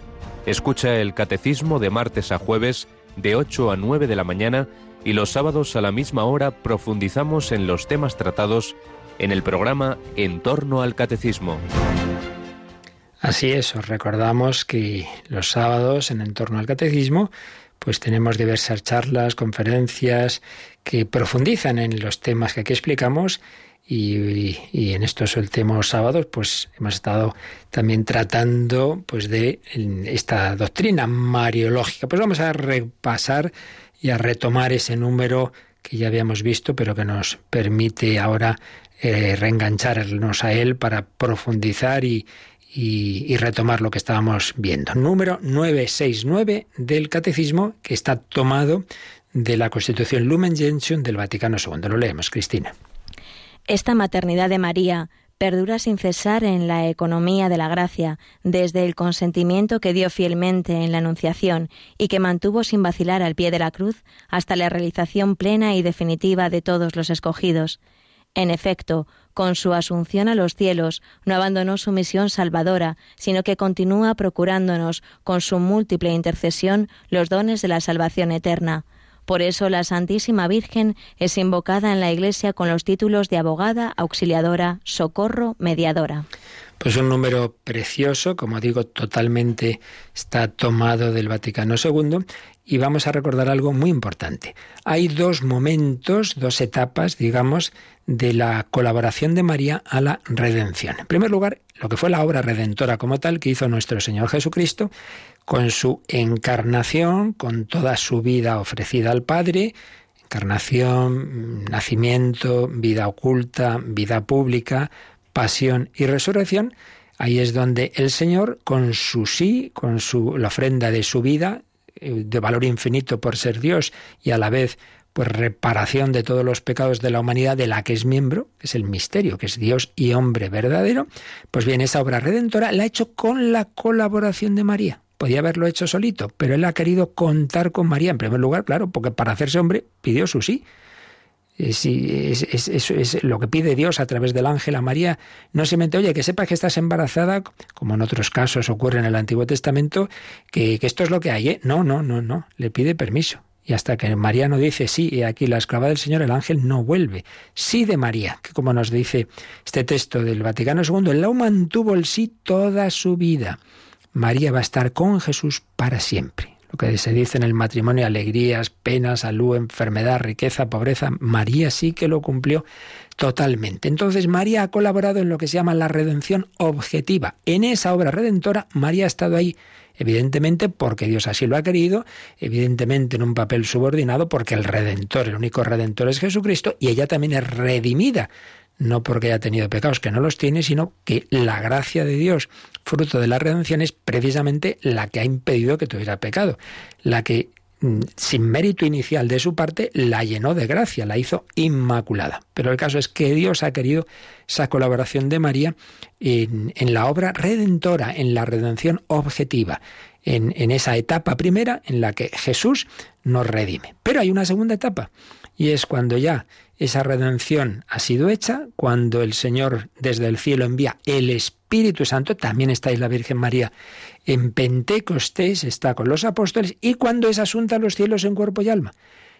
Escucha el catecismo de martes a jueves de 8 a 9 de la mañana y los sábados a la misma hora profundizamos en los temas tratados en el programa En torno al Catecismo. Así es, os recordamos que los sábados en En torno al Catecismo pues tenemos diversas charlas, conferencias que profundizan en los temas que aquí explicamos y, en estos últimos sábados pues hemos estado también tratando pues de esta doctrina mariológica. Pues vamos a repasar y a retomar ese número que ya habíamos visto, pero que nos permite ahora eh, reengancharnos a él para profundizar y, y, retomar lo que estábamos viendo. Número 969 del Catecismo, que está tomado de la Constitución Lumen Gentium del Vaticano II. Lo leemos, Cristina. Esta maternidad de María perdura sin cesar en la economía de la gracia, desde el consentimiento que dio fielmente en la Anunciación y que mantuvo sin vacilar al pie de la cruz hasta la realización plena y definitiva de todos los escogidos. En efecto, con su asunción a los cielos, no abandonó su misión salvadora, sino que continúa procurándonos, con su múltiple intercesión, los dones de la salvación eterna. Por eso la Santísima Virgen es invocada en la Iglesia con los títulos de abogada, auxiliadora, socorro, mediadora. Pues un número precioso, como digo, totalmente está tomado del Vaticano II y vamos a recordar algo muy importante. Hay dos momentos, dos etapas, digamos, de la colaboración de María a la redención. En primer lugar, lo que fue la obra redentora como tal que hizo nuestro Señor Jesucristo, con su encarnación, con toda su vida ofrecida al Padre, encarnación, nacimiento, vida oculta, vida pública, pasión y resurrección, ahí es donde el Señor, con su sí, con su, la ofrenda de su vida, eh, de valor infinito por ser Dios y a la vez pues reparación de todos los pecados de la humanidad de la que es miembro, que es el misterio, que es Dios y hombre verdadero, pues bien, esa obra redentora la ha hecho con la colaboración de María. Podía haberlo hecho solito, pero él ha querido contar con María en primer lugar, claro, porque para hacerse hombre pidió su sí. Es, es, es, lo que pide Dios a través del ángel a María. No se mente, oye, que sepas que estás embarazada, como en otros casos ocurre en el Antiguo Testamento, que, esto es lo que hay. ¿eh? No, no, no, no. Le pide permiso. Y hasta que María no dice sí, y aquí la esclava del Señor, el ángel no vuelve. Sí de María, que como nos dice este texto del Vaticano II, el mantuvo el sí toda su vida. María va a estar con Jesús para siempre. Lo que se dice en el matrimonio, alegrías, penas, salud, enfermedad, riqueza, pobreza, María sí que lo cumplió totalmente. Entonces María ha colaborado en lo que se llama la redención objetiva. En esa obra redentora, María ha estado ahí evidentemente porque Dios así lo ha querido, evidentemente en un papel subordinado porque el redentor, el único redentor es Jesucristo y ella también es redimida no porque haya tenido pecados, que no los tiene, sino que la gracia de Dios, fruto de la redención, es precisamente la que ha impedido que tuviera pecado, la que mm, sin mérito inicial de su parte, la llenó de gracia, la hizo inmaculada. Pero el caso es que Dios ha querido esa colaboración de María en, la obra redentora, en la redención objetiva, en, en esa etapa primera en la que Jesús nos redime. Pero hay una segunda etapa, y es cuando ya esa redención ha sido hecha cuando el Señor desde el cielo envía el Espíritu Santo, también está ahí la Virgen María en Pentecostés, está con los apóstoles, y cuando es asunta a los cielos en cuerpo y alma.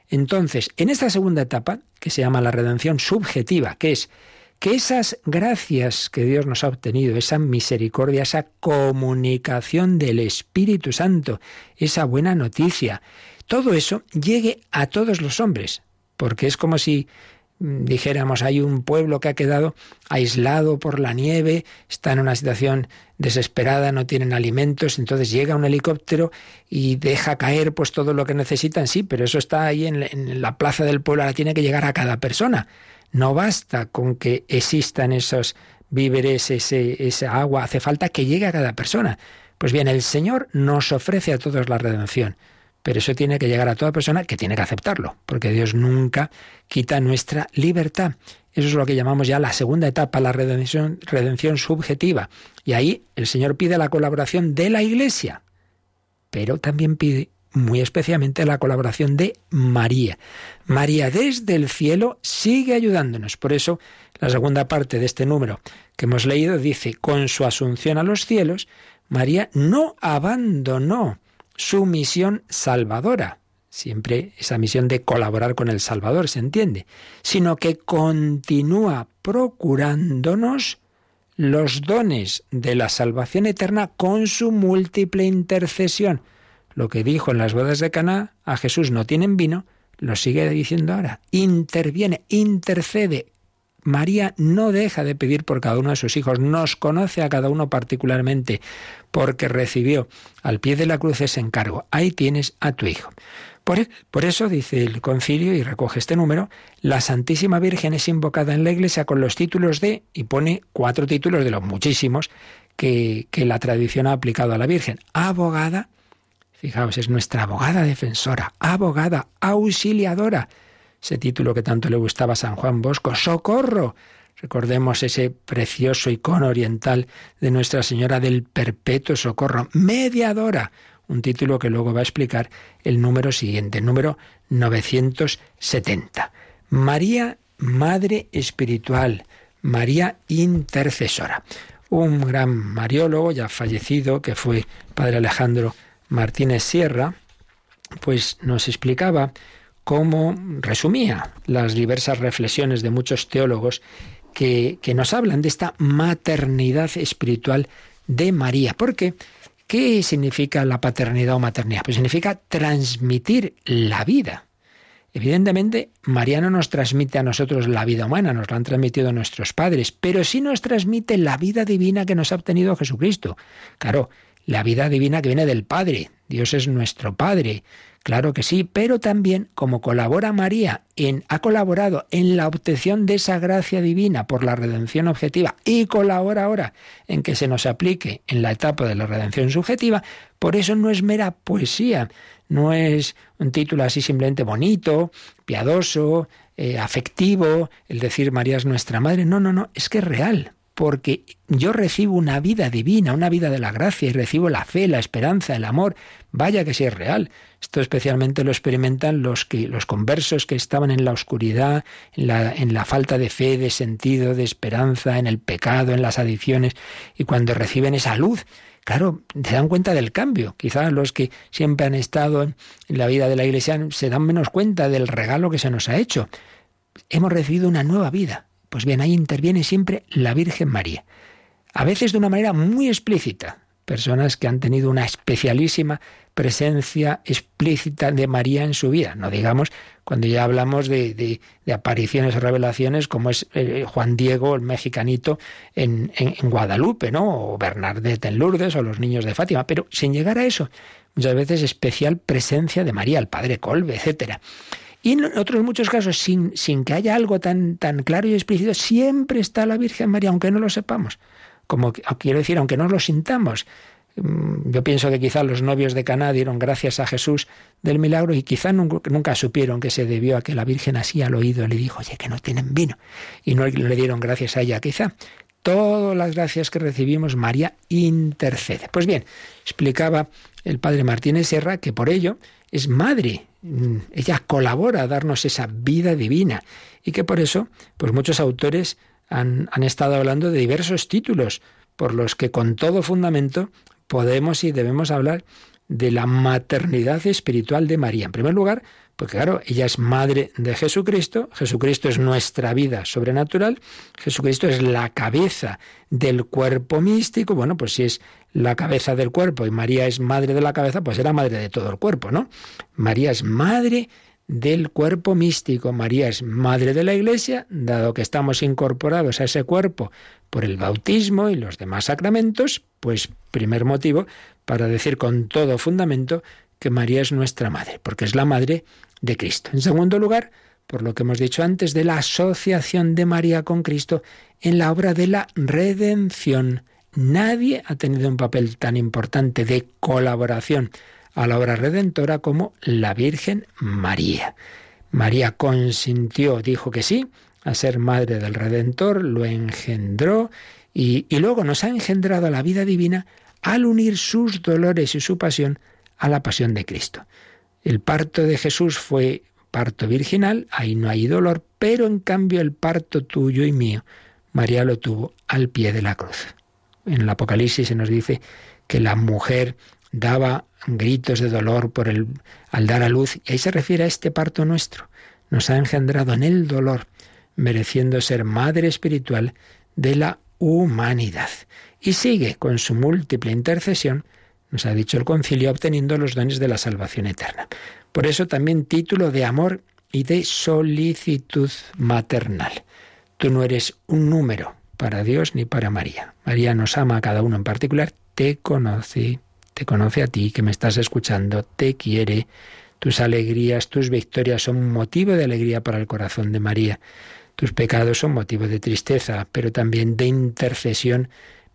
Entonces, en esta segunda etapa, que se llama la redención subjetiva, que es que esas gracias que Dios nos ha obtenido, esa misericordia, esa comunicación del Espíritu Santo, esa buena noticia, todo eso llegue a todos los hombres, porque es como si mm, dijéramos, hay un pueblo que ha quedado aislado por la nieve, está en una situación desesperada, no tienen alimentos, entonces llega un helicóptero y deja caer pues todo lo que necesitan, sí, pero eso está ahí en, la plaza del pueblo, ahora tiene que llegar a cada persona. No basta con que existan esos víveres, ese, esa agua, hace falta que llegue a cada persona. Pues bien, el Señor nos ofrece a todos la redención. Pero eso tiene que llegar a toda persona que tiene que aceptarlo, porque Dios nunca quita nuestra libertad. Eso es lo que llamamos ya la segunda etapa, la redención, redención subjetiva. Y ahí el Señor pide la colaboración de la Iglesia, pero también pide muy especialmente la colaboración de María. María desde el cielo sigue ayudándonos. Por eso la segunda parte de este número que hemos leído dice, con su asunción a los cielos, María no abandonó su misión salvadora, siempre esa misión de colaborar con el Salvador, se entiende, sino que continúa procurándonos los dones de la salvación eterna con su múltiple intercesión. Lo que dijo en las bodas de Caná, a Jesús no tienen vino, lo sigue diciendo ahora. Interviene, intercede. María no deja de pedir por cada uno de sus hijos, nos conoce a cada uno particularmente, porque recibió al pie de la cruz ese encargo. Ahí tienes a tu hijo. Por, eso, dice el concilio, y recoge este número, la Santísima Virgen es invocada en la Iglesia con los títulos de, y pone cuatro títulos de los muchísimos que, que la tradición ha aplicado a la Virgen. Abogada, fijaos, es nuestra abogada defensora, abogada, auxiliadora, ese título que tanto le gustaba a San Juan Bosco, socorro. Recordemos ese precioso icono oriental de Nuestra Señora del Perpetuo Socorro, mediadora, un título que luego va a explicar el número siguiente, número 970. María, Madre Espiritual, María Intercesora. Un gran mariólogo ya fallecido, que fue Padre Alejandro Martínez Sierra, pues nos explicaba cómo resumía las diversas reflexiones de muchos teólogos que, que nos hablan de esta maternidad espiritual de María. Porque ¿Qué significa la paternidad o maternidad? Pues significa transmitir la vida. Evidentemente, María no nos transmite a nosotros la vida humana, nos la han transmitido nuestros padres, pero sí nos transmite la vida divina que nos ha obtenido Jesucristo. Claro, la vida divina que viene del Padre. Dios es nuestro Padre. Claro que sí, pero también como colabora María en ha colaborado en la obtención de esa gracia divina por la redención objetiva y colabora ahora en que se nos aplique en la etapa de la redención subjetiva, por eso no es mera poesía, no es un título así simplemente bonito, piadoso, eh, afectivo, el decir María es nuestra madre, no, no, no, es que es real, porque yo recibo una vida divina, una vida de la gracia, y recibo la fe, la esperanza, el amor. Vaya que sí es real. Esto especialmente lo experimentan los, que, los conversos que estaban en la oscuridad, en la, en la falta de fe, de sentido, de esperanza, en el pecado, en las adicciones, y cuando reciben esa luz, claro, se dan cuenta del cambio. Quizás los que siempre han estado en la vida de la Iglesia se dan menos cuenta del regalo que se nos ha hecho. Hemos recibido una nueva vida, pues bien, ahí interviene siempre la Virgen María. A veces de una manera muy explícita. Personas que han tenido una especialísima presencia explícita de María en su vida. No digamos cuando ya hablamos de, apariciones o revelaciones como es eh, Juan Diego, el mexicanito, en, en, Guadalupe, ¿no? O Bernadette en Lourdes o los niños de Fátima. Pero sin llegar a eso, muchas veces especial presencia de María, el Padre Colbe, etcétera. Y en otros muchos casos, sin, sin que haya algo tan, tan claro y explícito, siempre está la Virgen María, aunque no lo sepamos. Como quiero decir, aunque no lo sintamos. Mm, yo pienso que quizá los novios de Caná dieron gracias a Jesús del milagro y quizá nunca, nunca, supieron que se debió a que la Virgen así al oído le dijo, oye, que no tienen vino. Y no le dieron gracias a ella, quizá. Todas las gracias que recibimos, María intercede. Pues bien, explicaba el padre Martínez Serra que por ello es madre Mm, ella colabora a darnos esa vida divina y que por eso, pues muchos autores han, han estado hablando de diversos títulos por los que con todo fundamento podemos y debemos hablar de la maternidad espiritual de María. En primer lugar, porque claro, ella es madre de Jesucristo, Jesucristo es nuestra vida sobrenatural, Jesucristo es la cabeza del cuerpo místico, bueno, pues si es la cabeza del cuerpo y María es madre de la cabeza, pues era madre de todo el cuerpo, ¿no? María es madre del cuerpo místico, María es madre de la Iglesia, dado que estamos incorporados a ese cuerpo por el bautismo y los demás sacramentos, pues primer motivo para decir con todo fundamento que María es nuestra madre, porque es la madre de Cristo. En segundo lugar, por lo que hemos dicho antes, de la asociación de María con Cristo en la obra de la redención. Nadie ha tenido un papel tan importante de colaboración a la obra redentora como la Virgen María. María consintió, dijo que sí, a ser madre del Redentor, lo engendró y, luego nos ha engendrado a la vida divina al unir sus dolores y su pasión a la pasión de Cristo. El parto de Jesús fue parto virginal, ahí no hay dolor, pero en cambio el parto tuyo y mío, María lo tuvo al pie de la cruz. En el Apocalipsis se nos dice que la mujer daba gritos de dolor por el, al dar a luz, y ahí se refiere a este parto nuestro. Nos ha engendrado en el dolor, mereciendo ser madre espiritual de la humanidad. Y sigue con su múltiple intercesión, nos ha dicho el concilio, obteniendo los dones de la salvación eterna. Por eso también título de amor y de solicitud maternal. Tú no eres un número para Dios ni para María. María nos ama a cada uno en particular, te conoce, te conoce a ti que me estás escuchando, te quiere. Tus alegrías, tus victorias son motivo de alegría para el corazón de María. Tus pecados son motivo de tristeza, pero también de intercesión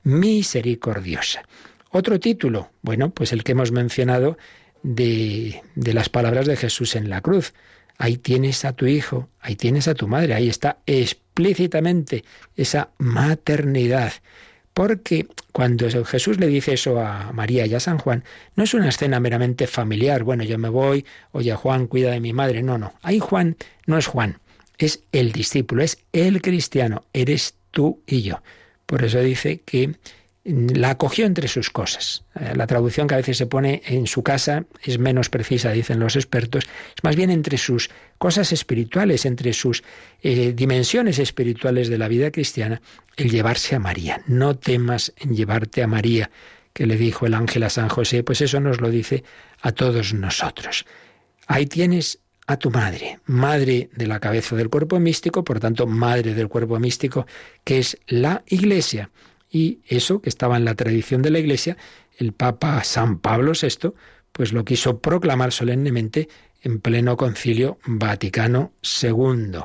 misericordiosa. Otro título, bueno, pues el que hemos mencionado de, de las palabras de Jesús en la cruz. Ahí tienes a tu hijo, ahí tienes a tu madre, ahí está explícitamente esa maternidad. Porque cuando Jesús le dice eso a María y a San Juan, no es una escena meramente familiar, bueno, yo me voy, oye Juan, cuida de mi madre, no, no. Ahí Juan no es Juan, es el discípulo, es el cristiano, eres tú y yo. Por eso dice que la acogió entre sus cosas. Eh, la traducción que a veces se pone en su casa es menos precisa, dicen los expertos, es más bien entre sus cosas espirituales, entre sus eh, dimensiones espirituales de la vida cristiana, el llevarse a María. No temas en llevarte a María, que le dijo el ángel a San José, pues eso nos lo dice a todos nosotros. Ahí tienes a tu madre, madre de la cabeza del cuerpo místico, por tanto, madre del cuerpo místico, que es la Iglesia. Y eso, que estaba en la tradición de la Iglesia, el Papa San Pablo VI, pues lo quiso proclamar solemnemente en pleno concilio Vaticano II.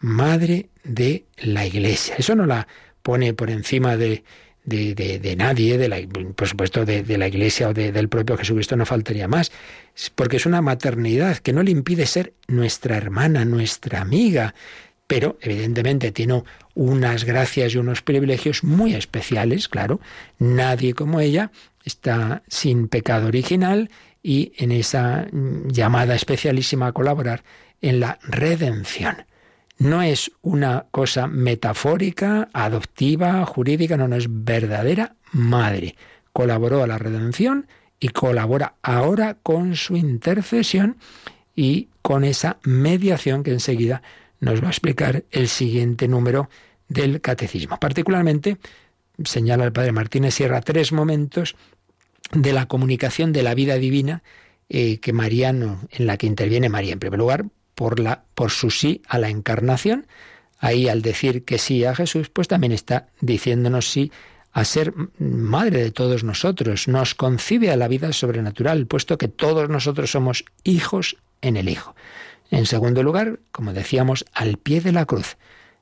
Madre de la Iglesia. Eso no la pone por encima de, de, nadie, de la, por supuesto de, la Iglesia o del propio Jesucristo, no faltaría más, porque es una maternidad que no le impide ser nuestra hermana, nuestra amiga, pero evidentemente tiene unas gracias y unos privilegios muy especiales, claro. Nadie como ella está sin pecado original y en esa mm, llamada especialísima a colaborar en la redención. No es una cosa metafórica, adoptiva, jurídica, no, no es verdadera madre. Colaboró a la redención y colabora ahora con su intercesión y con esa mediación que enseguida nos va a explicar el siguiente número del catecismo. Particularmente, señala el padre Martínez Sierra tres momentos de la comunicación de la vida divina eh, que Mariano, en la que interviene María. En primer lugar, por, por su sí a la encarnación. Ahí al decir que sí a Jesús, pues también está diciéndonos sí a ser madre de todos nosotros. Nos concibe a la vida sobrenatural, puesto que todos nosotros somos hijos en el Hijo. En segundo lugar, como decíamos, al pie de la cruz.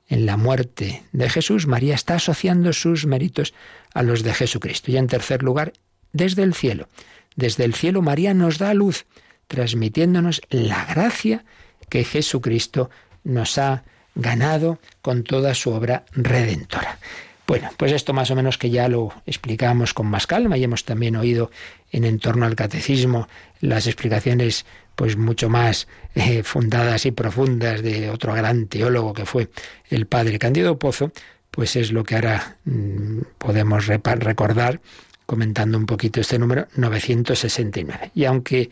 En la muerte de Jesús, María está asociando sus méritos a los de Jesucristo. Y en tercer lugar, desde el cielo. Desde el cielo María nos da luz, transmitiéndonos la gracia que Jesucristo nos ha ganado con toda su obra redentora. Bueno, pues esto más o menos que ya lo explicamos con más calma y hemos también oído en entorno al catecismo las explicaciones pues mucho más eh, fundadas y profundas de otro gran teólogo que fue el padre Candido Pozo, pues es lo que ahora mm, podemos recordar comentando un poquito este número 969. Y aunque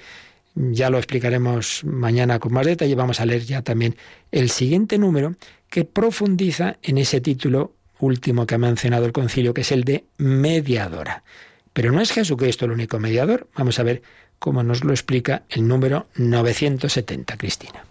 ya lo explicaremos mañana con más detalle, vamos a leer ya también el siguiente número que profundiza en ese título último que ha mencionado el concilio, que es el de mediadora. Pero no es Jesucristo el único mediador. Vamos a ver como nos lo explica el número 970, Cristina.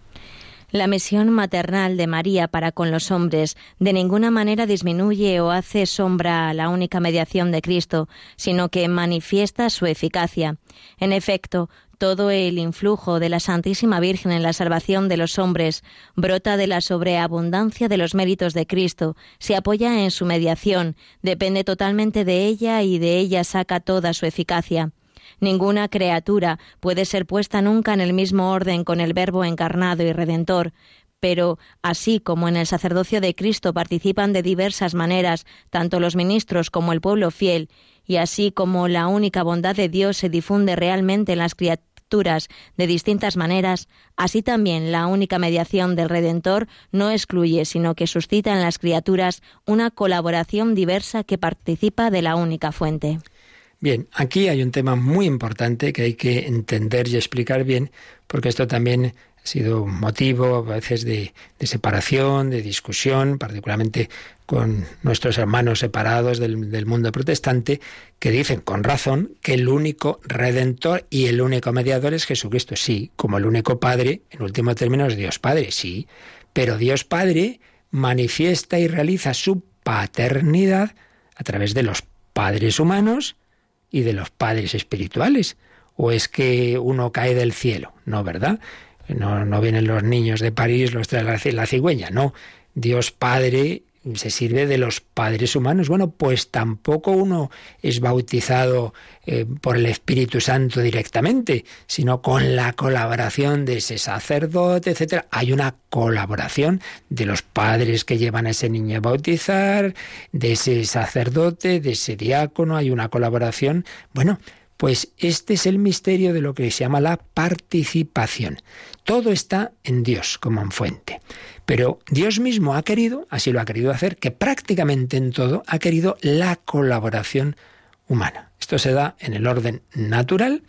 La misión maternal de María para con los hombres de ninguna manera disminuye o hace sombra a la única mediación de Cristo, sino que manifiesta su eficacia. En efecto, todo el influjo de la Santísima Virgen en la salvación de los hombres brota de la sobreabundancia de los méritos de Cristo, se apoya en su mediación, depende totalmente de ella y de ella saca toda su eficacia. Ninguna criatura puede ser puesta nunca en el mismo orden con el Verbo encarnado y redentor, pero así como en el sacerdocio de Cristo participan de diversas maneras tanto los ministros como el pueblo fiel, y así como la única bondad de Dios se difunde realmente en las criaturas de distintas maneras, así también la única mediación del Redentor no excluye, sino que suscita en las criaturas una colaboración diversa que participa de la única fuente. Bien, aquí hay un tema muy importante que hay que entender y explicar bien, porque esto también ha sido motivo a veces de, separación, de discusión, particularmente con nuestros hermanos separados del, mundo protestante, que dicen con razón que el único redentor y el único mediador es Jesucristo. Sí, como el único Padre, en último término es Dios Padre, sí, pero Dios Padre manifiesta y realiza su paternidad a través de los padres humanos y de los padres espirituales. ¿O es que uno cae del cielo? No, ¿verdad? No, no vienen los niños de París, los trae la cigüeña, no. Dios Padre se sirve de los padres humanos. Bueno, pues tampoco uno es bautizado eh, por el Espíritu Santo directamente, sino con la colaboración de ese sacerdote, etcétera. Hay una colaboración de los padres que llevan a ese niño a bautizar, de ese sacerdote, de ese diácono, hay una colaboración. Bueno, pues este es el misterio de lo que se llama la participación. Todo está en Dios como en fuente. Pero Dios mismo ha querido, así lo ha querido hacer, que prácticamente en todo ha querido la colaboración humana. Esto se da en el orden natural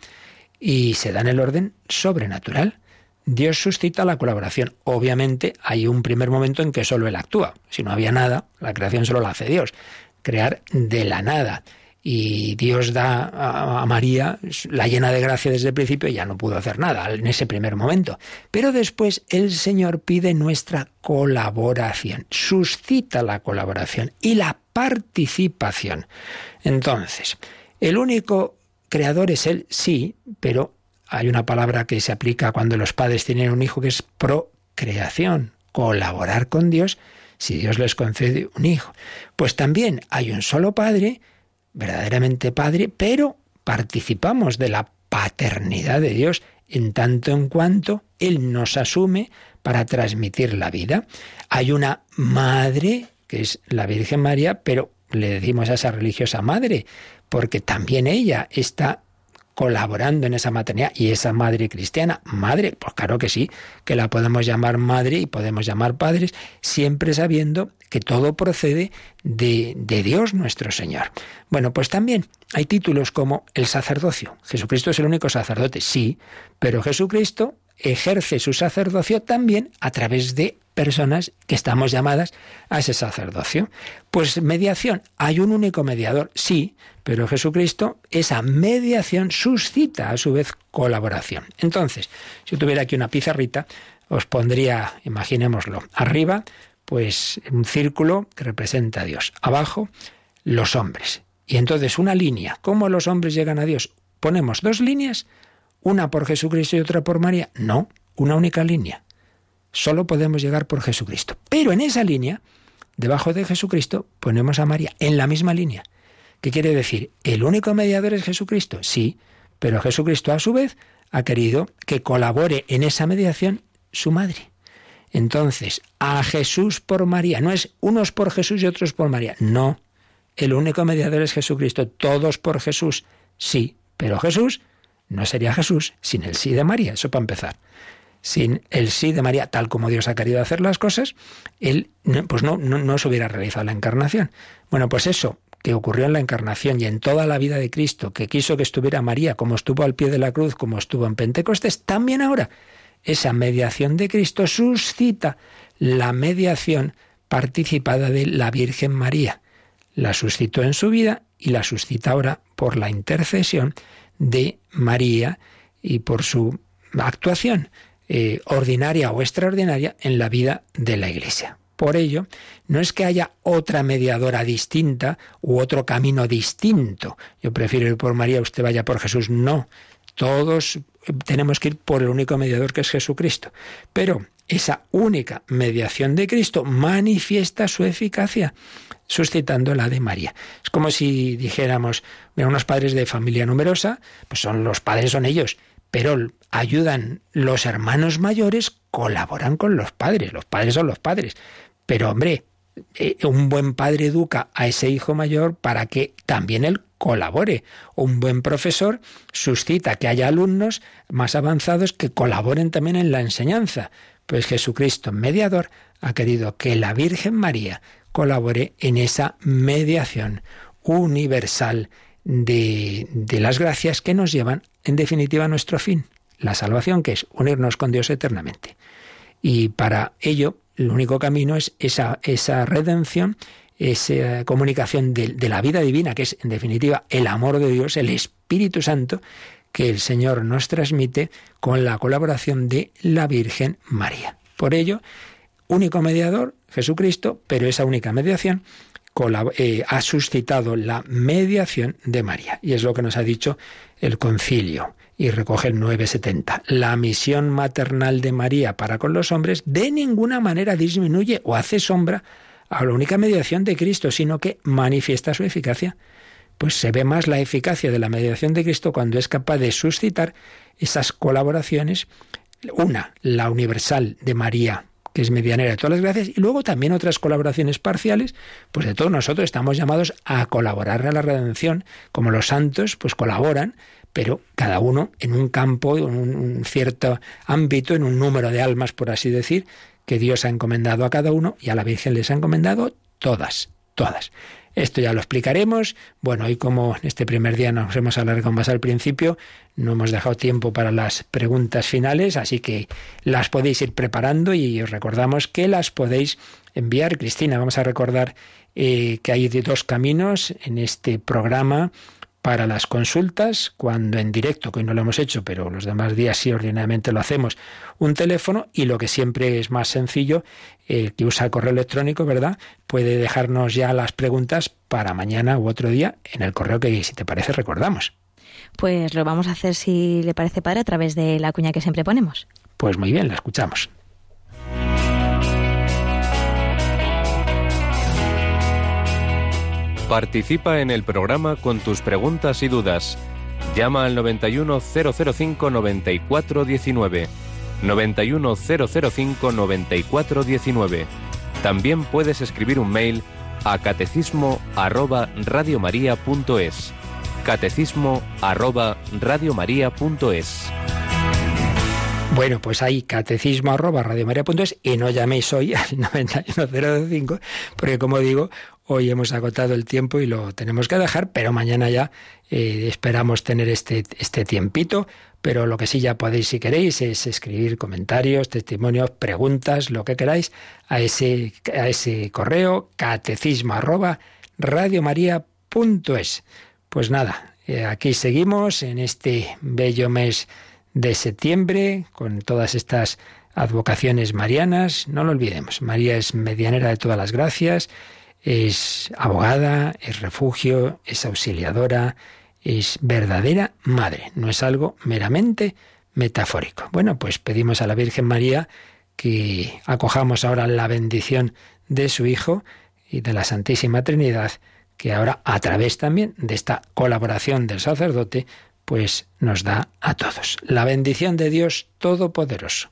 y se da en el orden sobrenatural. Dios suscita la colaboración. Obviamente hay un primer momento en que solo Él actúa. Si no había nada, la creación solo la hace Dios. Crear de la nada y Dios da a, María la llena de gracia desde el principio ya no pudo hacer nada en ese primer momento. Pero después el Señor pide nuestra colaboración, suscita la colaboración y la participación. Entonces, el único creador es Él, sí, pero hay una palabra que se aplica cuando los padres tienen un hijo que es procreación, colaborar con Dios si Dios les concede un hijo. Pues también hay un solo Padre, verdaderamente Padre, pero participamos de la paternidad de Dios en tanto en cuanto Él nos asume para transmitir la vida. Hay una madre, que es la Virgen María, pero le decimos a esa religiosa madre, porque también ella está colaborando en esa maternidad y esa madre cristiana, madre, pues claro que sí, que la podemos llamar madre y podemos llamar padres, siempre sabiendo que todo procede de, de Dios nuestro Señor. Bueno, pues también hay títulos como el sacerdocio. Jesucristo es el único sacerdote, sí, pero Jesucristo ejerce su sacerdocio también a través de personas que estamos llamadas a ese sacerdocio. Pues mediación, hay un único mediador, sí, pero Jesucristo, esa mediación suscita a su vez colaboración. Entonces, si tuviera aquí una pizarrita, os pondría, imaginémoslo, arriba, pues un círculo que representa a Dios, abajo los hombres. Y entonces una línea, ¿cómo los hombres llegan a Dios? Ponemos dos líneas, una por Jesucristo y otra por María. No, una única línea. Solo podemos llegar por Jesucristo. Pero en esa línea, debajo de Jesucristo, ponemos a María, en la misma línea. ¿Qué quiere decir? ¿El único mediador es Jesucristo? Sí, pero Jesucristo a su vez ha querido que colabore en esa mediación su madre. Entonces, a Jesús por María, no es unos por Jesús y otros por María, no. El único mediador es Jesucristo, todos por Jesús, sí, pero Jesús no sería Jesús sin el sí de María, eso para empezar sin el sí de María, tal como Dios ha querido hacer las cosas, él pues no, no, no se hubiera realizado la encarnación. Bueno, pues eso que ocurrió en la encarnación y en toda la vida de Cristo, que quiso que estuviera María como estuvo al pie de la cruz, como estuvo en Pentecostés, también ahora esa mediación de Cristo suscita la mediación participada de la Virgen María. La suscitó en su vida y la suscita ahora por la intercesión de María y por su actuación. Eh, ordinaria o extraordinaria en la vida de la Iglesia. Por ello, no es que haya otra mediadora distinta u otro camino distinto. Yo prefiero ir por María, usted vaya por Jesús. No, todos tenemos que ir por el único mediador que es Jesucristo. Pero esa única mediación de Cristo manifiesta su eficacia, suscitando la de María. Es como si dijéramos, mira, unos padres de familia numerosa, pues son los padres son ellos, pero ayudan los hermanos mayores, colaboran con los padres, los padres son los padres. Pero hombre, eh, un buen padre educa a ese hijo mayor para que también él colabore. Un buen profesor suscita que haya alumnos más avanzados que colaboren también en la enseñanza. Pues Jesucristo, mediador, ha querido que la Virgen María colabore en esa mediación universal de, de las gracias que nos llevan, en definitiva, nuestro fin, la salvación, que es unirnos con Dios eternamente. Y para ello, el único camino es esa, esa redención, esa comunicación de, de, la vida divina, que es en definitiva el amor de Dios, el Espíritu Santo, que el Señor nos transmite con la colaboración de la Virgen María. Por ello, único mediador, Jesucristo, pero esa única mediación eh, ha suscitado la mediación de María. Y es lo que nos ha dicho el concilio. Y recoge el 970. La misión maternal de María para con los hombres de ninguna manera disminuye o hace sombra a la única mediación de Cristo, sino que manifiesta su eficacia. Pues se ve más la eficacia de la mediación de Cristo cuando es capaz de suscitar esas colaboraciones. Una, la universal de María que es medianera de todas las gracias, y luego también otras colaboraciones parciales, pues de todos nosotros estamos llamados a colaborar a la redención, como los santos, pues colaboran, pero cada uno en un campo, en un cierto ámbito, en un número de almas, por así decir, que Dios ha encomendado a cada uno y a la Virgen les ha encomendado todas, todas. Esto ya lo explicaremos. Bueno, hoy como en este primer día nos hemos alargado más al principio, no hemos dejado tiempo para las preguntas finales, así que las podéis ir preparando y os recordamos que las podéis enviar. Cristina, vamos a recordar eh, que hay dos caminos en este programa para las consultas, cuando en directo, que hoy no lo hemos hecho, pero los demás días sí ordinariamente lo hacemos, un teléfono y lo que siempre es más sencillo, el que usa el correo electrónico, ¿verdad? Puede dejarnos ya las preguntas para mañana u otro día en el correo que, si te parece, recordamos. Pues lo vamos a hacer, si le parece padre, a través de la cuña que siempre ponemos. Pues muy bien, la escuchamos. Participa en el programa con tus preguntas y dudas. Llama al 91005 9419. 91005 9419. También puedes escribir un mail a catecismo arroba radiomaria.es. Catecismo arroba radiomaria.es. Bueno, pues hay catecismo arroba radiomaria.es y no llaméis hoy al 91005 porque como digo, Hoy hemos agotado el tiempo y lo tenemos que dejar, pero mañana ya eh, esperamos tener este, este tiempito. Pero lo que sí ya podéis, si queréis, es escribir comentarios, testimonios, preguntas, lo que queráis, a ese, a ese correo catecismo arroba radiomaria.es. Pues nada, eh, aquí seguimos en este bello mes de septiembre con todas estas advocaciones marianas. No lo olvidemos, María es medianera de todas las gracias es abogada, es refugio, es auxiliadora, es verdadera madre, no es algo meramente metafórico. Bueno, pues pedimos a la Virgen María que acojamos ahora la bendición de su Hijo y de la Santísima Trinidad, que ahora a través también de esta colaboración del sacerdote, pues nos da a todos. La bendición de Dios Todopoderoso,